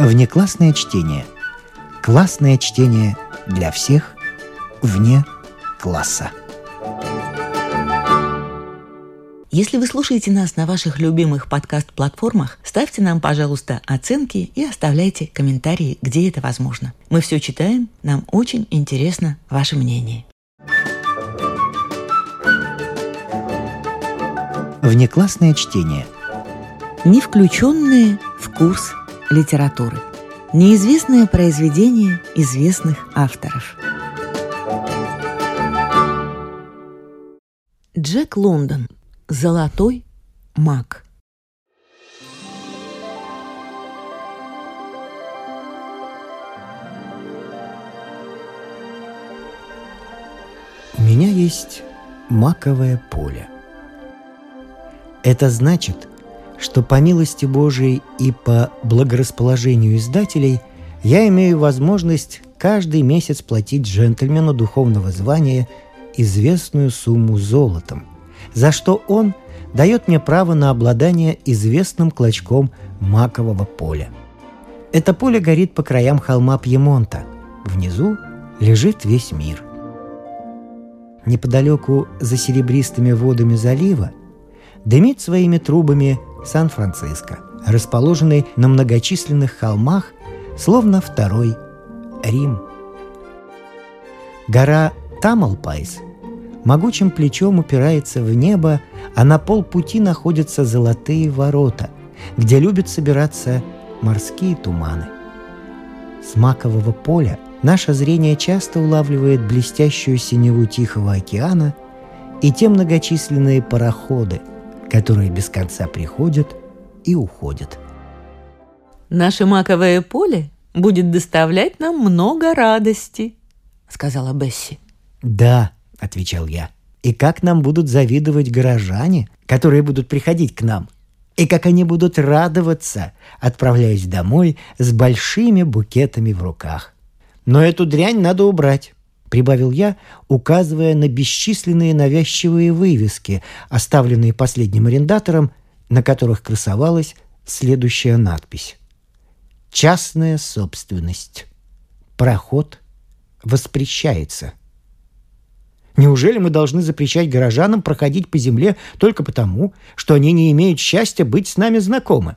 Внеклассное чтение. Классное чтение для всех вне класса. Если вы слушаете нас на ваших любимых подкаст-платформах, ставьте нам, пожалуйста, оценки и оставляйте комментарии, где это возможно. Мы все читаем, нам очень интересно ваше мнение. Внеклассное чтение. Не включенные в курс литературы. Неизвестное произведение известных авторов. Джек Лондон – Золотой маг. У меня есть маковое поле. Это значит, что по милости Божией и по благорасположению издателей я имею возможность каждый месяц платить джентльмену духовного звания известную сумму золотом, за что он дает мне право на обладание известным клочком макового поля. Это поле горит по краям холма Пьемонта. Внизу лежит весь мир. Неподалеку за серебристыми водами залива дымит своими трубами Сан-Франциско, расположенный на многочисленных холмах, словно второй Рим. Гора Тамалпайс – могучим плечом упирается в небо, а на полпути находятся золотые ворота, где любят собираться морские туманы. С макового поля наше зрение часто улавливает блестящую синеву Тихого океана и те многочисленные пароходы, которые без конца приходят и уходят. «Наше маковое поле будет доставлять нам много радости», — сказала Бесси. «Да», — отвечал я. «И как нам будут завидовать горожане, которые будут приходить к нам? И как они будут радоваться, отправляясь домой с большими букетами в руках? Но эту дрянь надо убрать». — прибавил я, указывая на бесчисленные навязчивые вывески, оставленные последним арендатором, на которых красовалась следующая надпись. «Частная собственность. Проход воспрещается». Неужели мы должны запрещать горожанам проходить по земле только потому, что они не имеют счастья быть с нами знакомы?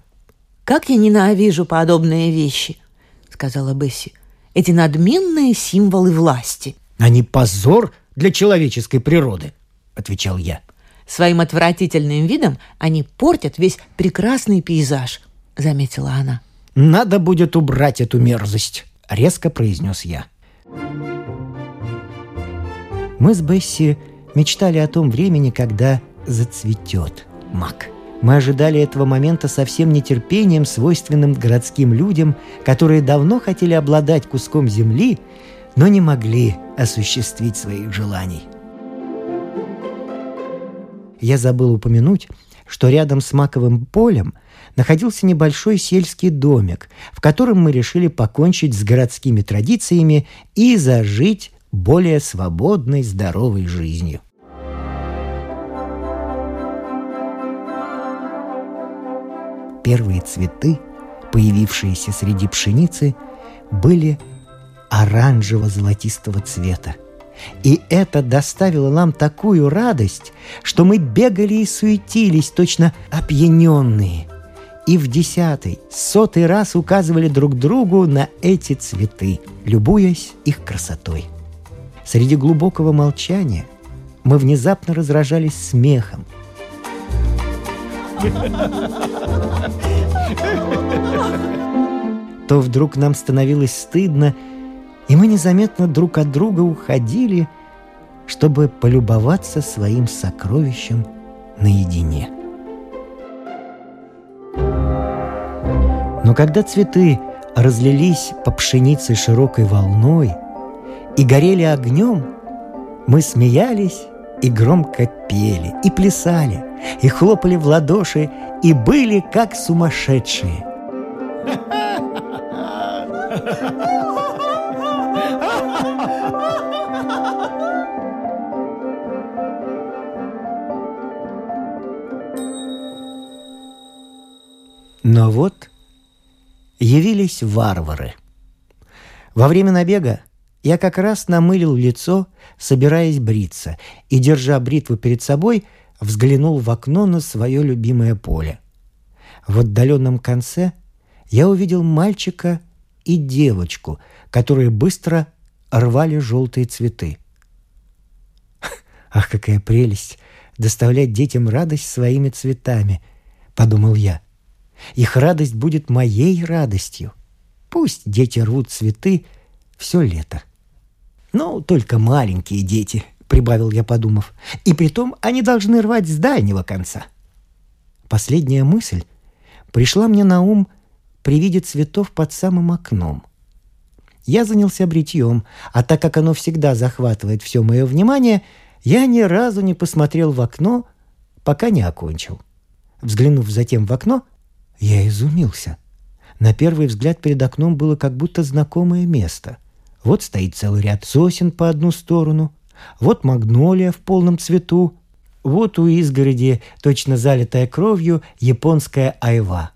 «Как я ненавижу подобные вещи!» — сказала Бесси. «Эти надменные символы власти». «Они позор для человеческой природы», — отвечал я. «Своим отвратительным видом они портят весь прекрасный пейзаж», — заметила она. «Надо будет убрать эту мерзость», — резко произнес я. Мы с Бесси мечтали о том времени, когда зацветет мак. Мы ожидали этого момента со всем нетерпением, свойственным городским людям, которые давно хотели обладать куском земли, но не могли осуществить своих желаний. Я забыл упомянуть, что рядом с маковым полем находился небольшой сельский домик, в котором мы решили покончить с городскими традициями и зажить более свободной, здоровой жизнью. Первые цветы, появившиеся среди пшеницы, были оранжево-золотистого цвета. И это доставило нам такую радость, что мы бегали и суетились, точно опьяненные. И в десятый, сотый раз указывали друг другу на эти цветы, любуясь их красотой. Среди глубокого молчания мы внезапно разражались смехом. То вдруг нам становилось стыдно, и мы незаметно друг от друга уходили, чтобы полюбоваться своим сокровищем наедине. Но когда цветы разлились по пшенице широкой волной – и горели огнем, мы смеялись и громко пели, и плясали, и хлопали в ладоши, и были как сумасшедшие. Но вот явились варвары. Во время набега я как раз намылил лицо, собираясь бриться, и, держа бритву перед собой, взглянул в окно на свое любимое поле. В отдаленном конце я увидел мальчика и девочку, которые быстро рвали желтые цветы. «Ах, какая прелесть! Доставлять детям радость своими цветами!» — подумал я. «Их радость будет моей радостью. Пусть дети рвут цветы все лето». «Ну, только маленькие дети», — прибавил я, подумав. «И притом они должны рвать с дальнего конца». Последняя мысль пришла мне на ум при виде цветов под самым окном. Я занялся бритьем, а так как оно всегда захватывает все мое внимание, я ни разу не посмотрел в окно, пока не окончил. Взглянув затем в окно, я изумился. На первый взгляд перед окном было как будто знакомое место. Вот стоит целый ряд сосен по одну сторону, вот магнолия в полном цвету, вот у изгороди, точно залитая кровью, японская айва.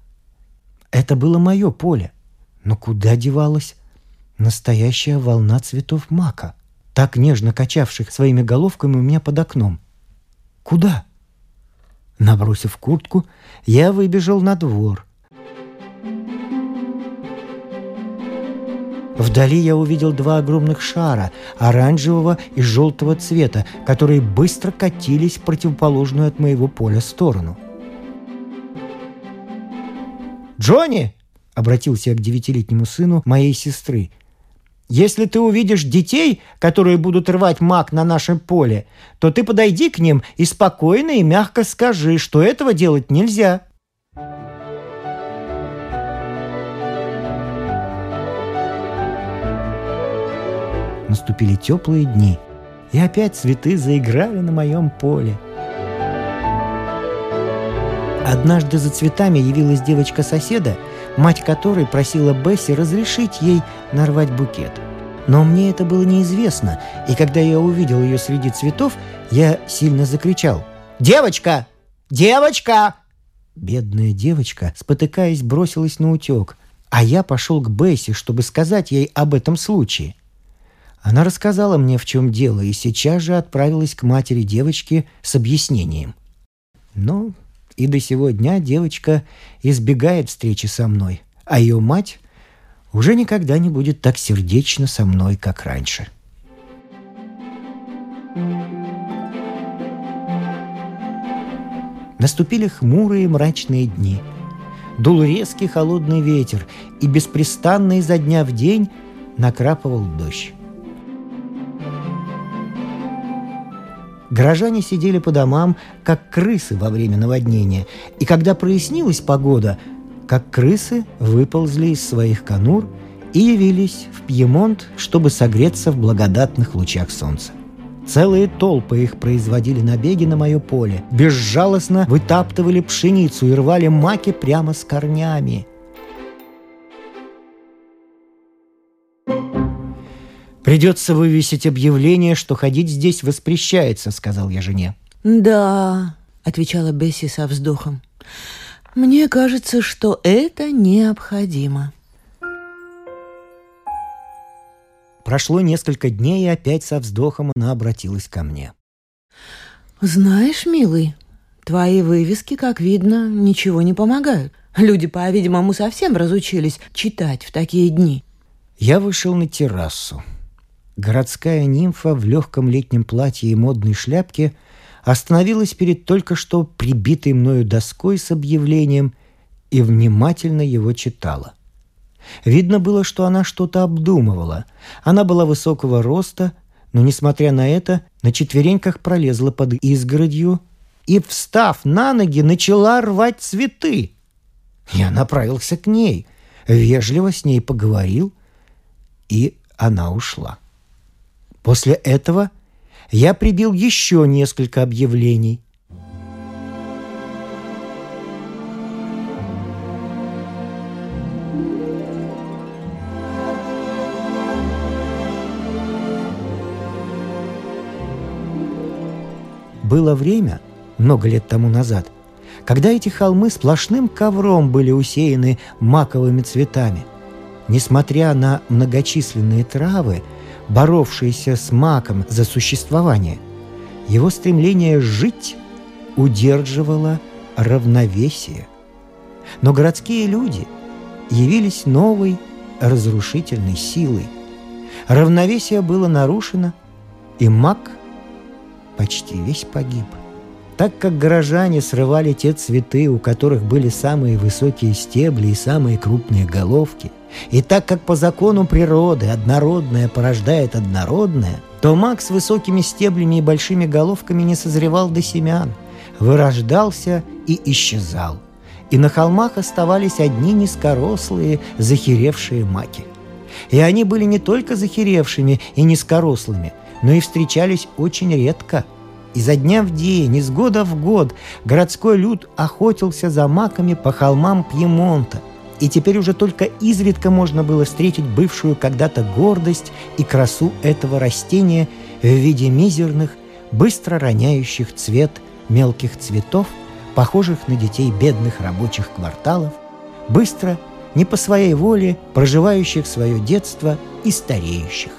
Это было мое поле. Но куда девалась настоящая волна цветов мака, так нежно качавших своими головками у меня под окном? Куда? Набросив куртку, я выбежал на двор. Вдали я увидел два огромных шара, оранжевого и желтого цвета, которые быстро катились в противоположную от моего поля сторону. «Джонни!» — обратился я к девятилетнему сыну моей сестры. «Если ты увидишь детей, которые будут рвать мак на нашем поле, то ты подойди к ним и спокойно и мягко скажи, что этого делать нельзя». Наступили теплые дни, и опять цветы заиграли на моем поле. Однажды за цветами явилась девочка соседа, мать которой просила Бесси разрешить ей нарвать букет. Но мне это было неизвестно, и когда я увидел ее среди цветов, я сильно закричал «Девочка! Девочка!» Бедная девочка, спотыкаясь, бросилась на утек, а я пошел к Бесси, чтобы сказать ей об этом случае – она рассказала мне, в чем дело, и сейчас же отправилась к матери девочки с объяснением. Но и до сего дня девочка избегает встречи со мной, а ее мать уже никогда не будет так сердечно со мной, как раньше. Наступили хмурые мрачные дни. Дул резкий холодный ветер, и беспрестанно изо дня в день накрапывал дождь. Горожане сидели по домам, как крысы во время наводнения, и когда прояснилась погода, как крысы выползли из своих конур и явились в Пьемонт, чтобы согреться в благодатных лучах солнца. Целые толпы их производили набеги на мое поле, безжалостно вытаптывали пшеницу и рвали маки прямо с корнями – «Придется вывесить объявление, что ходить здесь воспрещается», — сказал я жене. «Да», — отвечала Бесси со вздохом. «Мне кажется, что это необходимо». Прошло несколько дней, и опять со вздохом она обратилась ко мне. «Знаешь, милый, твои вывески, как видно, ничего не помогают. Люди, по-видимому, совсем разучились читать в такие дни». Я вышел на террасу. Городская нимфа в легком летнем платье и модной шляпке остановилась перед только что прибитой мною доской с объявлением и внимательно его читала. Видно было, что она что-то обдумывала. Она была высокого роста, но, несмотря на это, на четвереньках пролезла под изгородью и, встав на ноги, начала рвать цветы. Я направился к ней, вежливо с ней поговорил, и она ушла. После этого я прибил еще несколько объявлений. Было время, много лет тому назад, когда эти холмы сплошным ковром были усеяны маковыми цветами. Несмотря на многочисленные травы, боровшиеся с маком за существование, его стремление жить удерживало равновесие. Но городские люди явились новой разрушительной силой. Равновесие было нарушено, и маг почти весь погиб. Так как горожане срывали те цветы, у которых были самые высокие стебли и самые крупные головки, и так как по закону природы однородное порождает однородное, то маг с высокими стеблями и большими головками не созревал до семян, вырождался и исчезал. И на холмах оставались одни низкорослые, захеревшие маки. И они были не только захеревшими и низкорослыми, но и встречались очень редко – Изо дня в день, из года в год городской люд охотился за маками по холмам Пьемонта. И теперь уже только изредка можно было встретить бывшую когда-то гордость и красу этого растения в виде мизерных, быстро роняющих цвет мелких цветов, похожих на детей бедных рабочих кварталов, быстро, не по своей воле, проживающих свое детство и стареющих.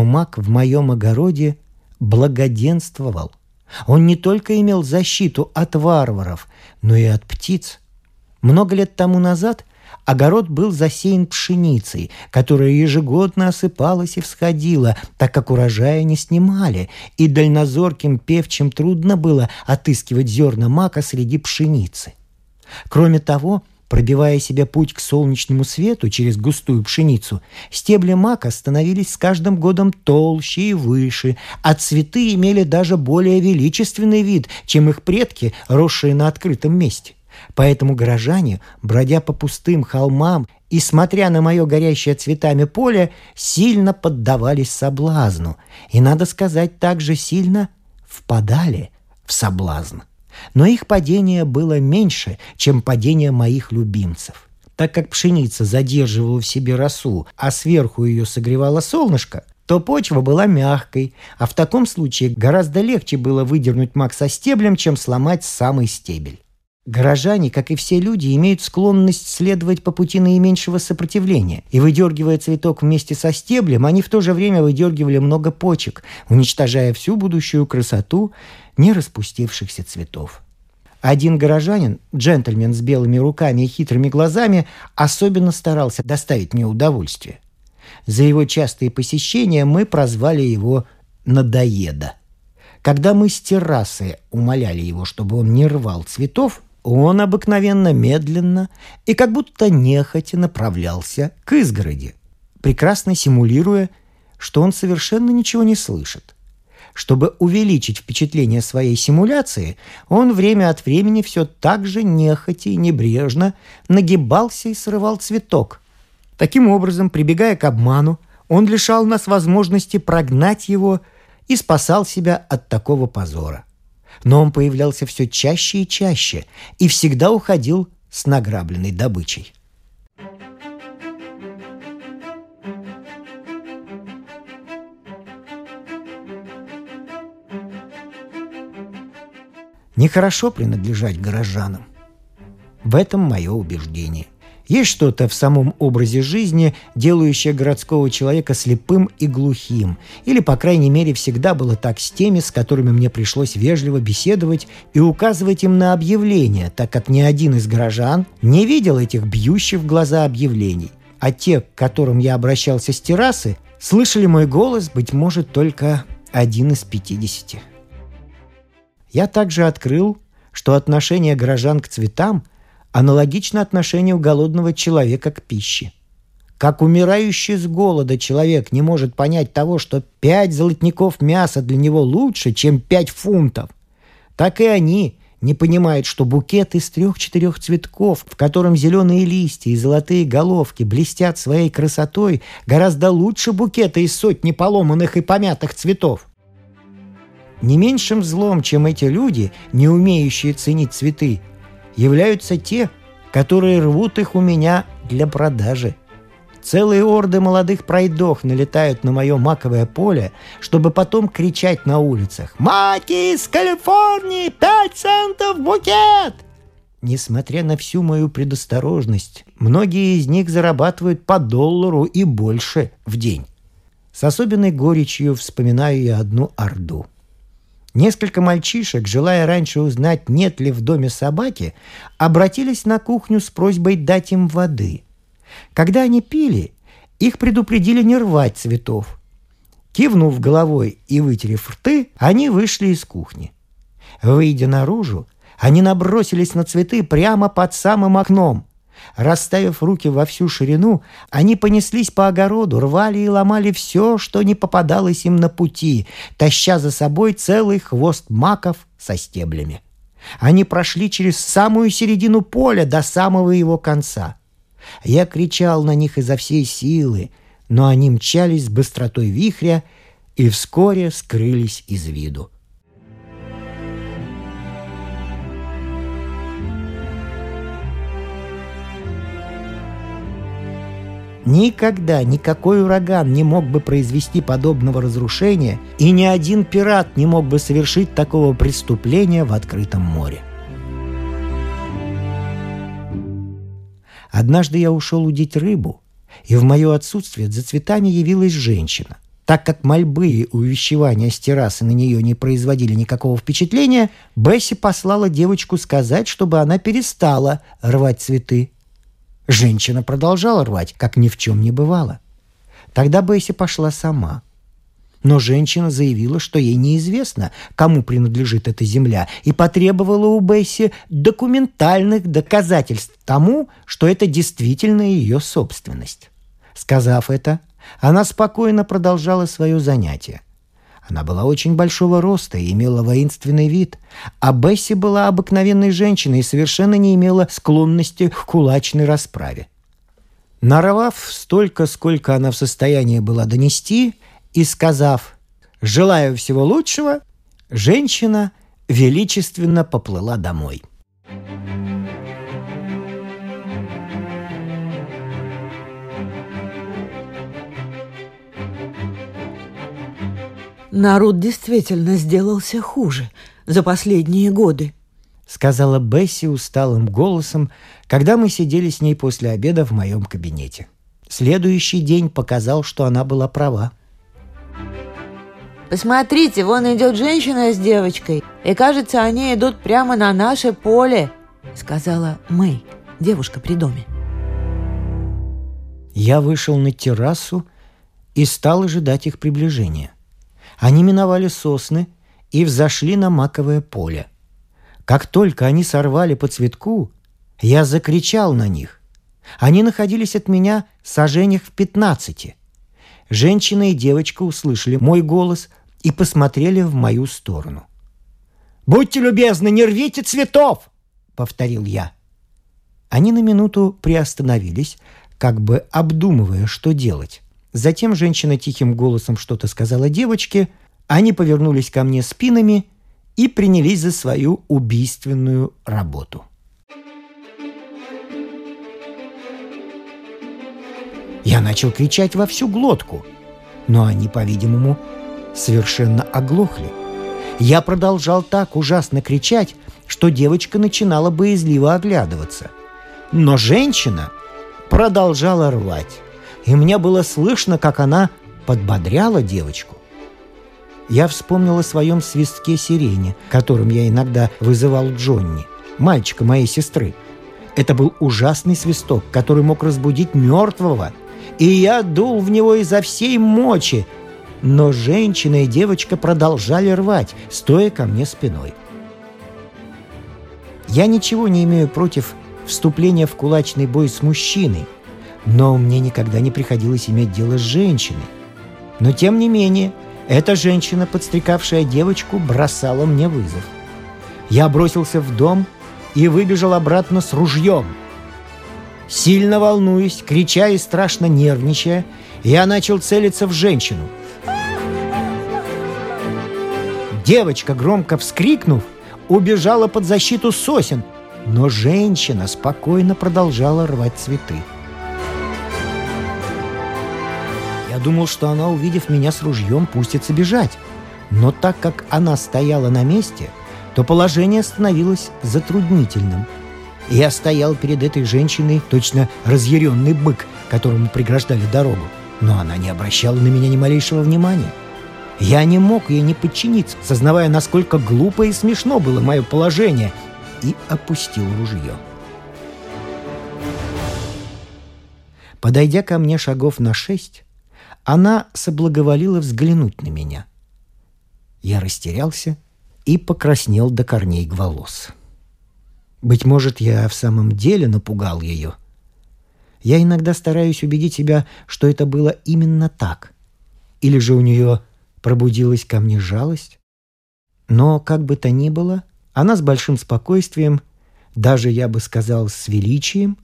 Но маг в моем огороде благоденствовал. Он не только имел защиту от варваров, но и от птиц. Много лет тому назад огород был засеян пшеницей, которая ежегодно осыпалась и всходила, так как урожая не снимали, и дальнозорким певчим трудно было отыскивать зерна мака среди пшеницы. Кроме того, Пробивая себе путь к солнечному свету через густую пшеницу, стебли мака становились с каждым годом толще и выше, а цветы имели даже более величественный вид, чем их предки, росшие на открытом месте. Поэтому горожане, бродя по пустым холмам и смотря на мое горящее цветами поле, сильно поддавались соблазну и, надо сказать, также сильно впадали в соблазн. Но их падение было меньше, чем падение моих любимцев. Так как пшеница задерживала в себе росу, а сверху ее согревало солнышко, то почва была мягкой, а в таком случае гораздо легче было выдернуть мак со стеблем, чем сломать самый стебель. Горожане, как и все люди, имеют склонность следовать по пути наименьшего сопротивления. И выдергивая цветок вместе со стеблем, они в то же время выдергивали много почек, уничтожая всю будущую красоту не распустившихся цветов. Один горожанин, джентльмен с белыми руками и хитрыми глазами, особенно старался доставить мне удовольствие. За его частые посещения мы прозвали его «надоеда». Когда мы с террасы умоляли его, чтобы он не рвал цветов, он обыкновенно медленно и как будто нехотя направлялся к изгороди, прекрасно симулируя, что он совершенно ничего не слышит – чтобы увеличить впечатление своей симуляции, он время от времени все так же нехотя и небрежно нагибался и срывал цветок. Таким образом, прибегая к обману, он лишал нас возможности прогнать его и спасал себя от такого позора. Но он появлялся все чаще и чаще и всегда уходил с награбленной добычей. Нехорошо принадлежать горожанам. В этом мое убеждение. Есть что-то в самом образе жизни, делающее городского человека слепым и глухим. Или, по крайней мере, всегда было так с теми, с которыми мне пришлось вежливо беседовать и указывать им на объявления, так как ни один из горожан не видел этих бьющих в глаза объявлений. А те, к которым я обращался с террасы, слышали мой голос, быть может, только один из пятидесяти. Я также открыл, что отношение горожан к цветам аналогично отношению голодного человека к пище. Как умирающий с голода человек не может понять того, что пять золотников мяса для него лучше, чем пять фунтов, так и они не понимают, что букет из трех-четырех цветков, в котором зеленые листья и золотые головки блестят своей красотой, гораздо лучше букета из сотни поломанных и помятых цветов. Не меньшим злом, чем эти люди, не умеющие ценить цветы, являются те, которые рвут их у меня для продажи. Целые орды молодых пройдох налетают на мое маковое поле, чтобы потом кричать на улицах «Маки из Калифорнии! Пять центов букет!» Несмотря на всю мою предосторожность, многие из них зарабатывают по доллару и больше в день. С особенной горечью вспоминаю я одну орду. Несколько мальчишек, желая раньше узнать, нет ли в доме собаки, обратились на кухню с просьбой дать им воды. Когда они пили, их предупредили не рвать цветов. Кивнув головой и вытерев рты, они вышли из кухни. Выйдя наружу, они набросились на цветы прямо под самым окном. Расставив руки во всю ширину, они понеслись по огороду, рвали и ломали все, что не попадалось им на пути, таща за собой целый хвост маков со стеблями. Они прошли через самую середину поля до самого его конца. Я кричал на них изо всей силы, но они мчались с быстротой вихря и вскоре скрылись из виду. Никогда никакой ураган не мог бы произвести подобного разрушения, и ни один пират не мог бы совершить такого преступления в открытом море. Однажды я ушел удить рыбу, и в мое отсутствие за цветами явилась женщина. Так как мольбы и увещевания с террасы на нее не производили никакого впечатления, Бесси послала девочку сказать, чтобы она перестала рвать цветы. Женщина продолжала рвать, как ни в чем не бывало. Тогда Бесси пошла сама. Но женщина заявила, что ей неизвестно, кому принадлежит эта земля, и потребовала у Бесси документальных доказательств тому, что это действительно ее собственность. Сказав это, она спокойно продолжала свое занятие – она была очень большого роста и имела воинственный вид, а Бесси была обыкновенной женщиной и совершенно не имела склонности к кулачной расправе. Нарвав столько, сколько она в состоянии была донести, и сказав «желаю всего лучшего», женщина величественно поплыла домой. Народ действительно сделался хуже за последние годы», — сказала Бесси усталым голосом, когда мы сидели с ней после обеда в моем кабинете. Следующий день показал, что она была права. «Посмотрите, вон идет женщина с девочкой, и кажется, они идут прямо на наше поле», — сказала Мэй, девушка при доме. Я вышел на террасу и стал ожидать их приближения — они миновали сосны и взошли на маковое поле. Как только они сорвали по цветку, я закричал на них. Они находились от меня сожжениях в пятнадцати. Женщина и девочка услышали мой голос и посмотрели в мою сторону. «Будьте любезны, не рвите цветов!» — повторил я. Они на минуту приостановились, как бы обдумывая, что делать. Затем женщина тихим голосом что-то сказала девочке, они повернулись ко мне спинами и принялись за свою убийственную работу. Я начал кричать во всю глотку, но они, по-видимому, совершенно оглохли. Я продолжал так ужасно кричать, что девочка начинала боязливо оглядываться. Но женщина продолжала рвать и мне было слышно, как она подбодряла девочку. Я вспомнил о своем свистке сирене, которым я иногда вызывал Джонни, мальчика моей сестры. Это был ужасный свисток, который мог разбудить мертвого, и я дул в него изо всей мочи, но женщина и девочка продолжали рвать, стоя ко мне спиной. Я ничего не имею против вступления в кулачный бой с мужчиной – но мне никогда не приходилось иметь дело с женщиной. Но тем не менее, эта женщина, подстрекавшая девочку, бросала мне вызов. Я бросился в дом и выбежал обратно с ружьем. Сильно волнуясь, крича и страшно нервничая, я начал целиться в женщину. Девочка, громко вскрикнув, убежала под защиту сосен, Но женщина спокойно продолжала рвать цветы. Думал, что она, увидев меня с ружьем, пустится бежать. Но так как она стояла на месте, то положение становилось затруднительным. Я стоял перед этой женщиной, точно разъяренный бык, которому преграждали дорогу. Но она не обращала на меня ни малейшего внимания. Я не мог ей не подчиниться, сознавая, насколько глупо и смешно было мое положение, и опустил ружье. Подойдя ко мне шагов на шесть, она соблаговолила взглянуть на меня. Я растерялся и покраснел до корней волос. Быть может, я в самом деле напугал ее. Я иногда стараюсь убедить себя, что это было именно так. Или же у нее пробудилась ко мне жалость. Но, как бы то ни было, она с большим спокойствием, даже, я бы сказал, с величием,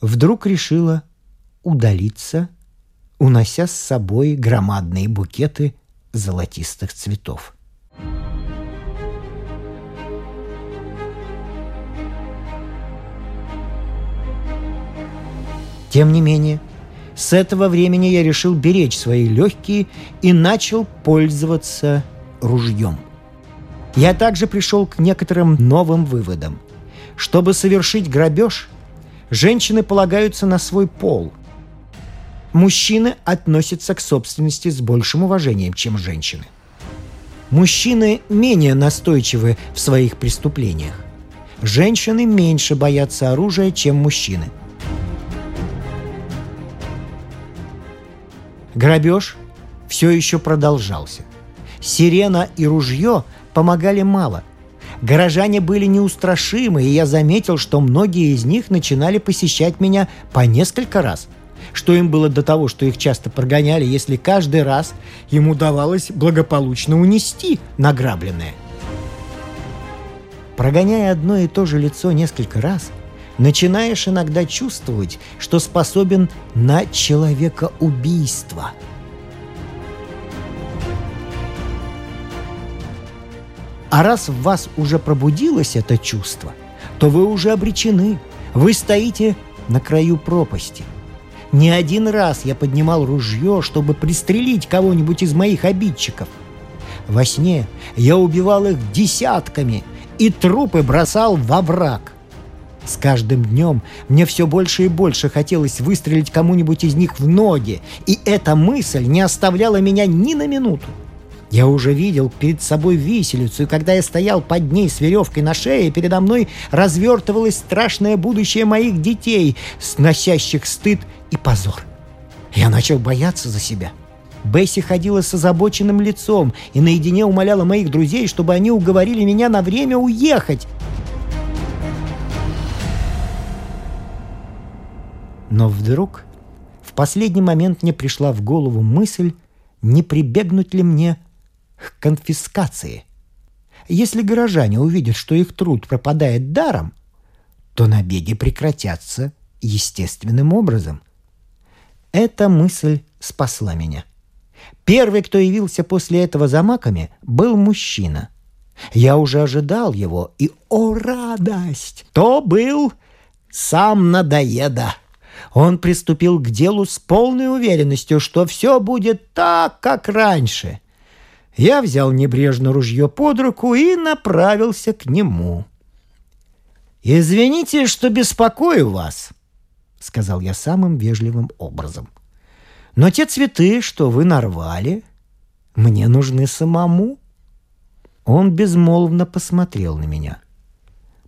вдруг решила удалиться, унося с собой громадные букеты золотистых цветов. Тем не менее, с этого времени я решил беречь свои легкие и начал пользоваться ружьем. Я также пришел к некоторым новым выводам. Чтобы совершить грабеж, женщины полагаются на свой пол. Мужчины относятся к собственности с большим уважением, чем женщины. Мужчины менее настойчивы в своих преступлениях. Женщины меньше боятся оружия, чем мужчины – Грабеж все еще продолжался. Сирена и ружье помогали мало. Горожане были неустрашимы, и я заметил, что многие из них начинали посещать меня по несколько раз. Что им было до того, что их часто прогоняли, если каждый раз им удавалось благополучно унести награбленное. Прогоняя одно и то же лицо несколько раз, начинаешь иногда чувствовать, что способен на человекоубийство. А раз в вас уже пробудилось это чувство, то вы уже обречены. Вы стоите на краю пропасти. Не один раз я поднимал ружье, чтобы пристрелить кого-нибудь из моих обидчиков. Во сне я убивал их десятками и трупы бросал во враг. С каждым днем мне все больше и больше хотелось выстрелить кому-нибудь из них в ноги, и эта мысль не оставляла меня ни на минуту. Я уже видел перед собой виселицу, и когда я стоял под ней с веревкой на шее, передо мной развертывалось страшное будущее моих детей, сносящих стыд и позор. Я начал бояться за себя. Бесси ходила с озабоченным лицом и наедине умоляла моих друзей, чтобы они уговорили меня на время уехать. Но вдруг в последний момент мне пришла в голову мысль, не прибегнуть ли мне к конфискации. Если горожане увидят, что их труд пропадает даром, то набеги прекратятся естественным образом. Эта мысль спасла меня. Первый, кто явился после этого за маками, был мужчина. Я уже ожидал его, и, о радость! То был сам надоеда. Он приступил к делу с полной уверенностью, что все будет так, как раньше. Я взял небрежно ружье под руку и направился к нему. «Извините, что беспокою вас», — сказал я самым вежливым образом. «Но те цветы, что вы нарвали, мне нужны самому». Он безмолвно посмотрел на меня.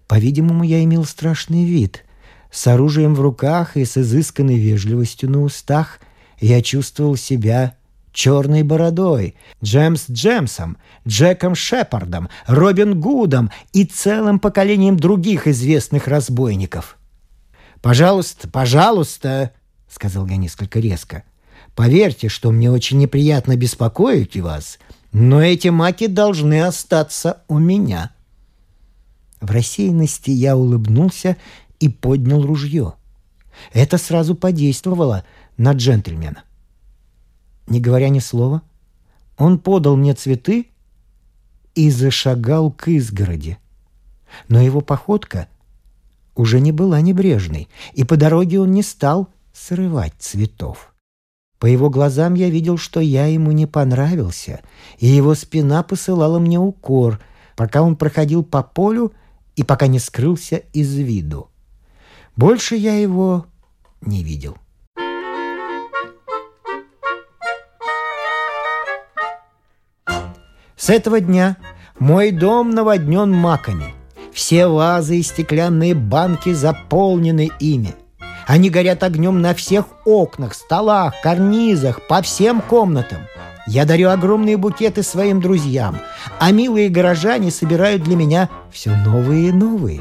По-видимому, я имел страшный вид — с оружием в руках и с изысканной вежливостью на устах я чувствовал себя черной бородой, Джемс Джемсом, Джеком Шепардом, Робин Гудом и целым поколением других известных разбойников. «Пожалуйста, пожалуйста», — сказал я несколько резко, — «поверьте, что мне очень неприятно беспокоить вас, но эти маки должны остаться у меня». В рассеянности я улыбнулся и поднял ружье. Это сразу подействовало на джентльмена. Не говоря ни слова, он подал мне цветы и зашагал к изгороди. Но его походка уже не была небрежной, и по дороге он не стал срывать цветов. По его глазам я видел, что я ему не понравился, и его спина посылала мне укор, пока он проходил по полю и пока не скрылся из виду. Больше я его не видел. С этого дня мой дом наводнен маками. Все вазы и стеклянные банки заполнены ими. Они горят огнем на всех окнах, столах, карнизах, по всем комнатам. Я дарю огромные букеты своим друзьям, а милые горожане собирают для меня все новые и новые.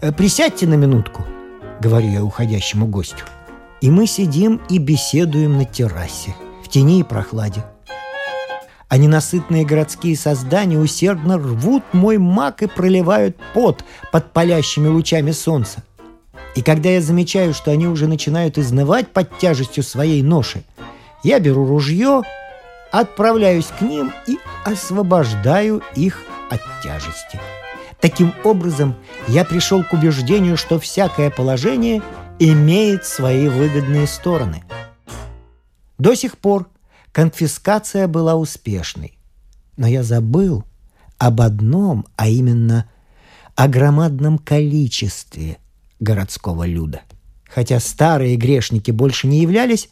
«Э, «Присядьте на минутку», — говорю я уходящему гостю. И мы сидим и беседуем на террасе — тени и прохладе. А ненасытные городские создания усердно рвут мой мак и проливают пот под палящими лучами солнца. И когда я замечаю, что они уже начинают изнывать под тяжестью своей ноши, я беру ружье, отправляюсь к ним и освобождаю их от тяжести. Таким образом, я пришел к убеждению, что всякое положение имеет свои выгодные стороны – до сих пор конфискация была успешной. Но я забыл об одном, а именно о громадном количестве городского люда. Хотя старые грешники больше не являлись,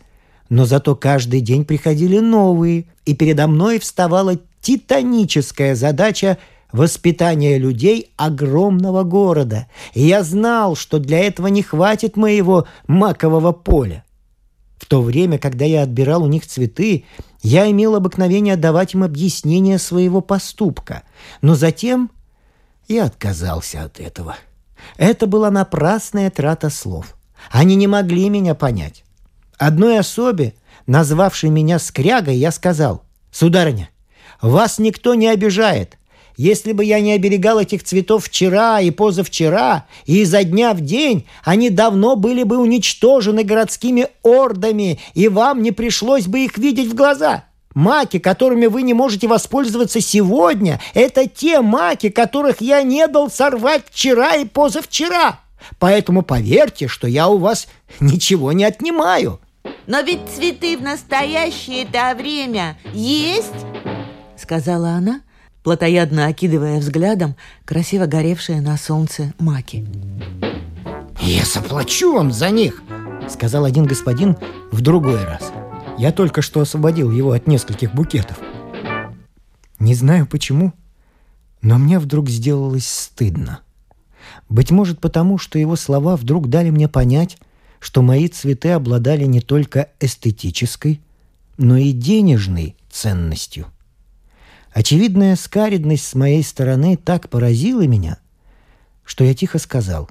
но зато каждый день приходили новые, и передо мной вставала титаническая задача воспитания людей огромного города. И я знал, что для этого не хватит моего макового поля. В то время, когда я отбирал у них цветы, я имел обыкновение давать им объяснение своего поступка. Но затем я отказался от этого. Это была напрасная трата слов. Они не могли меня понять. Одной особе, назвавшей меня скрягой, я сказал, «Сударыня, вас никто не обижает. Если бы я не оберегал этих цветов вчера и позавчера, и изо дня в день, они давно были бы уничтожены городскими ордами, и вам не пришлось бы их видеть в глаза. Маки, которыми вы не можете воспользоваться сегодня, это те маки, которых я не дал сорвать вчера и позавчера. Поэтому поверьте, что я у вас ничего не отнимаю. Но ведь цветы в настоящее это время есть, сказала она, плотоядно окидывая взглядом красиво горевшие на солнце маки. «Я заплачу вам за них!» — сказал один господин в другой раз. Я только что освободил его от нескольких букетов. Не знаю почему, но мне вдруг сделалось стыдно. Быть может потому, что его слова вдруг дали мне понять, что мои цветы обладали не только эстетической, но и денежной ценностью. Очевидная скаридность с моей стороны так поразила меня, что я тихо сказал.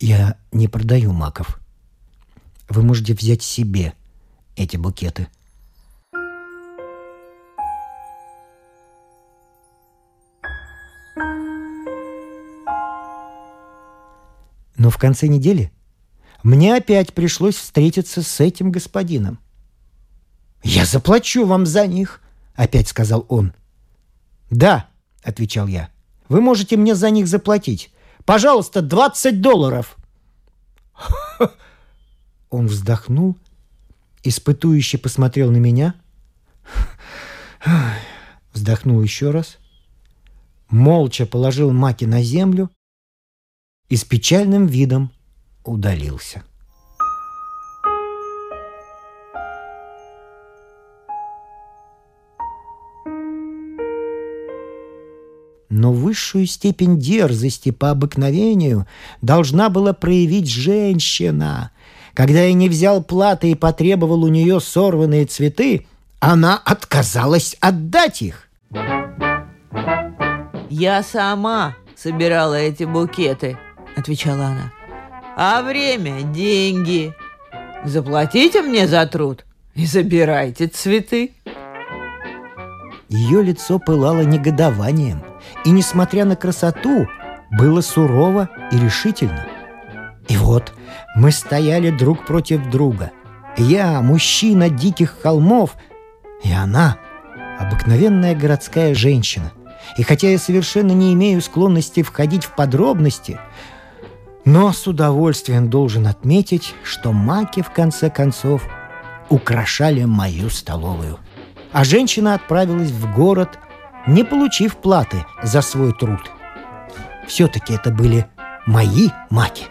«Я не продаю маков. Вы можете взять себе эти букеты». Но в конце недели мне опять пришлось встретиться с этим господином. «Я заплачу вам за них», — опять сказал он. «Да», — отвечал я, — «вы можете мне за них заплатить. Пожалуйста, 20 долларов». Он вздохнул, испытующе посмотрел на меня, вздохнул еще раз, молча положил маки на землю и с печальным видом удалился. Но высшую степень дерзости по обыкновению должна была проявить женщина. Когда я не взял платы и потребовал у нее сорванные цветы, она отказалась отдать их. «Я сама собирала эти букеты», — отвечала она. «А время — деньги. Заплатите мне за труд и забирайте цветы». Ее лицо пылало негодованием — и, несмотря на красоту, было сурово и решительно. И вот мы стояли друг против друга. Я, мужчина диких холмов, и она, обыкновенная городская женщина. И хотя я совершенно не имею склонности входить в подробности, но с удовольствием должен отметить, что маки, в конце концов, украшали мою столовую. А женщина отправилась в город, не получив платы за свой труд. Все-таки это были мои маки.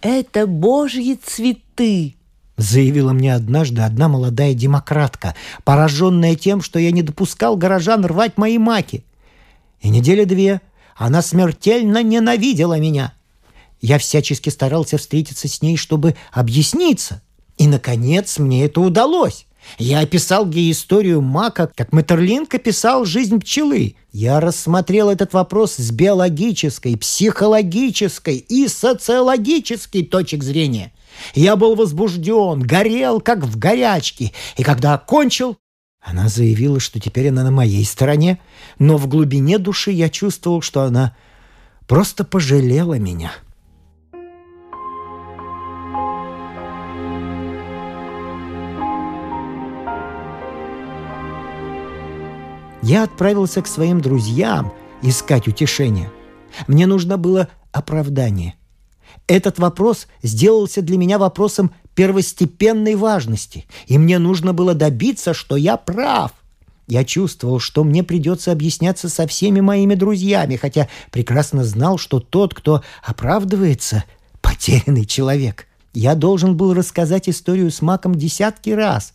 Это божьи цветы, Заявила мне однажды одна молодая демократка, пораженная тем, что я не допускал горожан рвать мои маки. И недели две она смертельно ненавидела меня. Я всячески старался встретиться с ней, чтобы объясниться. И, наконец, мне это удалось. Я описал ей историю мака, как Метерлинг описал жизнь пчелы. Я рассмотрел этот вопрос с биологической, психологической и социологической точек зрения. Я был возбужден, горел, как в горячке. И когда окончил, она заявила, что теперь она на моей стороне, но в глубине души я чувствовал, что она просто пожалела меня. Я отправился к своим друзьям искать утешения. Мне нужно было оправдание – этот вопрос сделался для меня вопросом первостепенной важности, и мне нужно было добиться, что я прав. Я чувствовал, что мне придется объясняться со всеми моими друзьями, хотя прекрасно знал, что тот, кто оправдывается, потерянный человек. Я должен был рассказать историю с Маком десятки раз.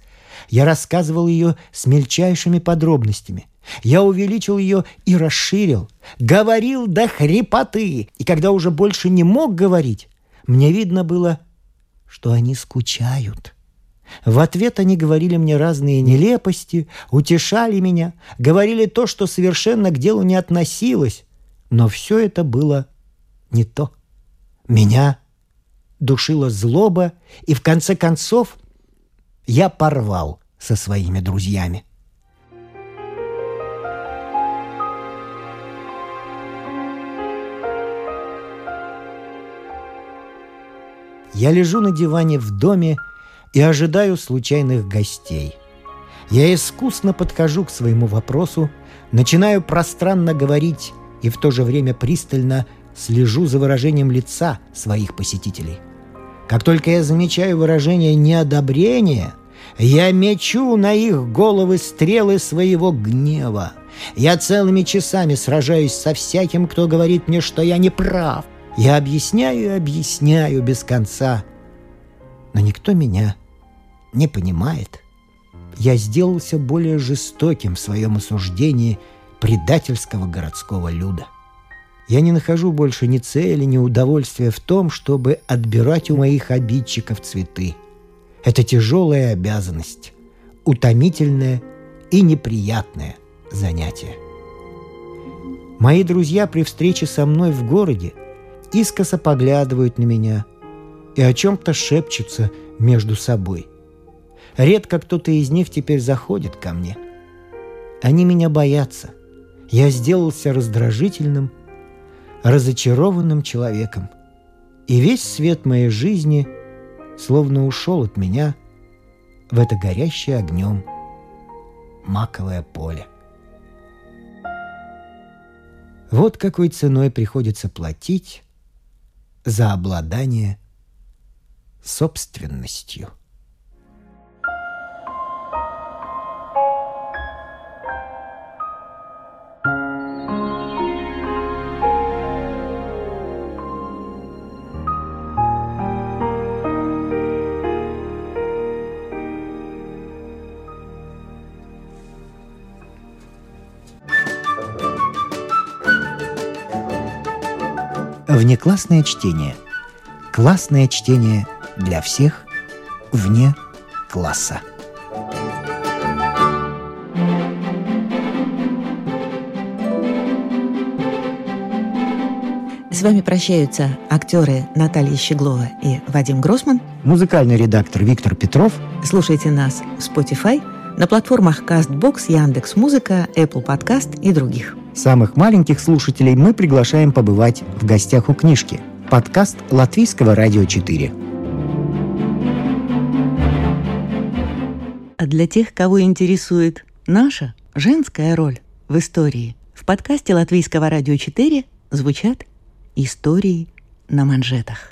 Я рассказывал ее с мельчайшими подробностями. Я увеличил ее и расширил. Говорил до хрипоты. И когда уже больше не мог говорить, мне видно было, что они скучают. В ответ они говорили мне разные нелепости, утешали меня, говорили то, что совершенно к делу не относилось. Но все это было не то. Меня душила злоба, и в конце концов я порвал со своими друзьями. Я лежу на диване в доме и ожидаю случайных гостей. Я искусно подхожу к своему вопросу, начинаю пространно говорить и в то же время пристально слежу за выражением лица своих посетителей. Как только я замечаю выражение неодобрения, я мечу на их головы стрелы своего гнева. Я целыми часами сражаюсь со всяким, кто говорит мне, что я не прав – я объясняю и объясняю без конца, но никто меня не понимает. Я сделался более жестоким в своем осуждении предательского городского люда. Я не нахожу больше ни цели, ни удовольствия в том, чтобы отбирать у моих обидчиков цветы. Это тяжелая обязанность, утомительное и неприятное занятие. Мои друзья при встрече со мной в городе искоса поглядывают на меня и о чем-то шепчутся между собой. Редко кто-то из них теперь заходит ко мне. Они меня боятся. Я сделался раздражительным, разочарованным человеком. И весь свет моей жизни словно ушел от меня в это горящее огнем маковое поле. Вот какой ценой приходится платить за обладание собственностью. Внеклассное чтение. Классное чтение для всех вне класса. С вами прощаются актеры Наталья Щеглова и Вадим Гросман. Музыкальный редактор Виктор Петров. Слушайте нас в Spotify, на платформах CastBox, Яндекс.Музыка, Apple Podcast и других. Самых маленьких слушателей мы приглашаем побывать в гостях у книжки. Подкаст Латвийского радио 4. А для тех, кого интересует наша женская роль в истории. В подкасте Латвийского радио 4 звучат истории на манжетах.